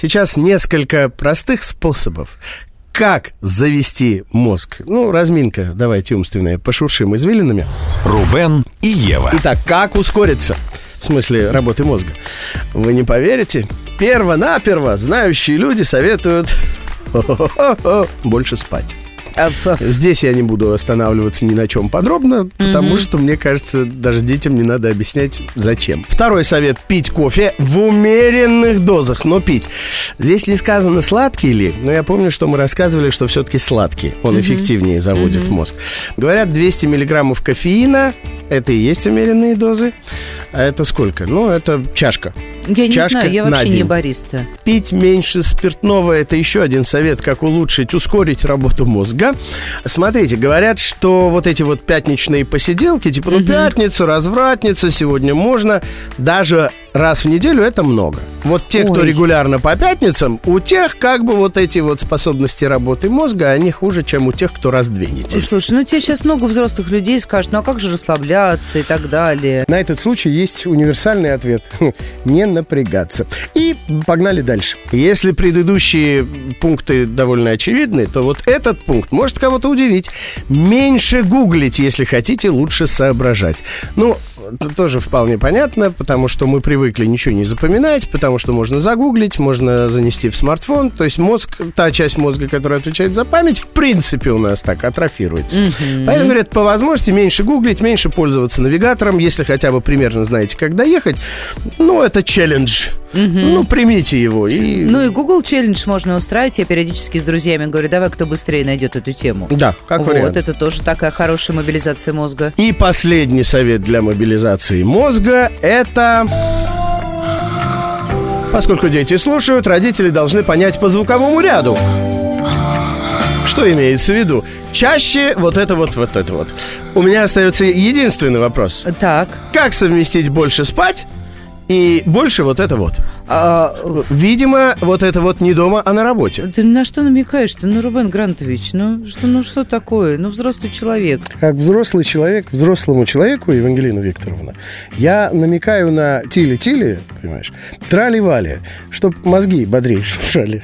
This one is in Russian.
Сейчас несколько простых способов, как завести мозг. Ну, разминка, давайте умственная, пошуршим извилинами. Рубен и Ева. Итак, как ускориться? В смысле работы мозга. Вы не поверите? Перво-наперво знающие люди советуют больше спать. Здесь я не буду останавливаться ни на чем подробно, потому что, мне кажется, даже детям не надо объяснять, зачем. Второй совет – пить кофе в умеренных дозах, но пить. Здесь не сказано, сладкий ли, но я помню, что мы рассказывали, что все-таки сладкий. Он эффективнее заводит мозг. Говорят, 200 миллиграммов кофеина – это и есть умеренные дозы. А это сколько? Ну, это чашка. Я не Чашка знаю, я на вообще не бариста. Пить меньше спиртного – это еще один совет, как улучшить, ускорить работу мозга. Смотрите, говорят, что вот эти вот пятничные посиделки, типа, ну, пятницу, развратница, сегодня можно, даже раз в неделю это много. Вот те, кто Ой. регулярно по пятницам, у тех как бы вот эти вот способности работы мозга, они хуже, чем у тех, кто раз в две недели. Слушай, ну тебе сейчас много взрослых людей скажут, ну а как же расслабляться и так далее. На этот случай есть универсальный ответ. Не напрягаться. И погнали дальше. Если предыдущие пункты довольно очевидны, то вот этот пункт может кого-то удивить. Меньше гуглить, если хотите, лучше соображать. Ну, тоже вполне понятно, потому что мы привыкли ничего не запоминать, потому что можно загуглить, можно занести в смартфон. То есть мозг, та часть мозга, которая отвечает за память, в принципе у нас так атрофируется. Поэтому, говорят, по возможности меньше гуглить, меньше пользоваться навигатором, если хотя бы примерно знаете, как доехать. Ну, это челлендж. Ну, примите его. И... Ну и Google челлендж можно устраивать. Я периодически с друзьями говорю, давай, кто быстрее найдет эту тему. Да, как вот, вариант. это тоже такая хорошая мобилизация мозга. И последний совет для мобилизации мозга – это... Поскольку дети слушают, родители должны понять по звуковому ряду. Что имеется в виду? Чаще вот это вот, вот это вот. У меня остается единственный вопрос. Так, Как совместить больше спать и больше вот это вот? А, Видимо, вот это вот не дома, а на работе. ты на что намекаешь-то? Ну, Рубен Грантович, ну что, ну что такое? Ну, взрослый человек. Как взрослый человек, взрослому человеку, Евангелина Викторовна, я намекаю на тили-тили, понимаешь, трали-вали, чтоб мозги бодрее шуршали.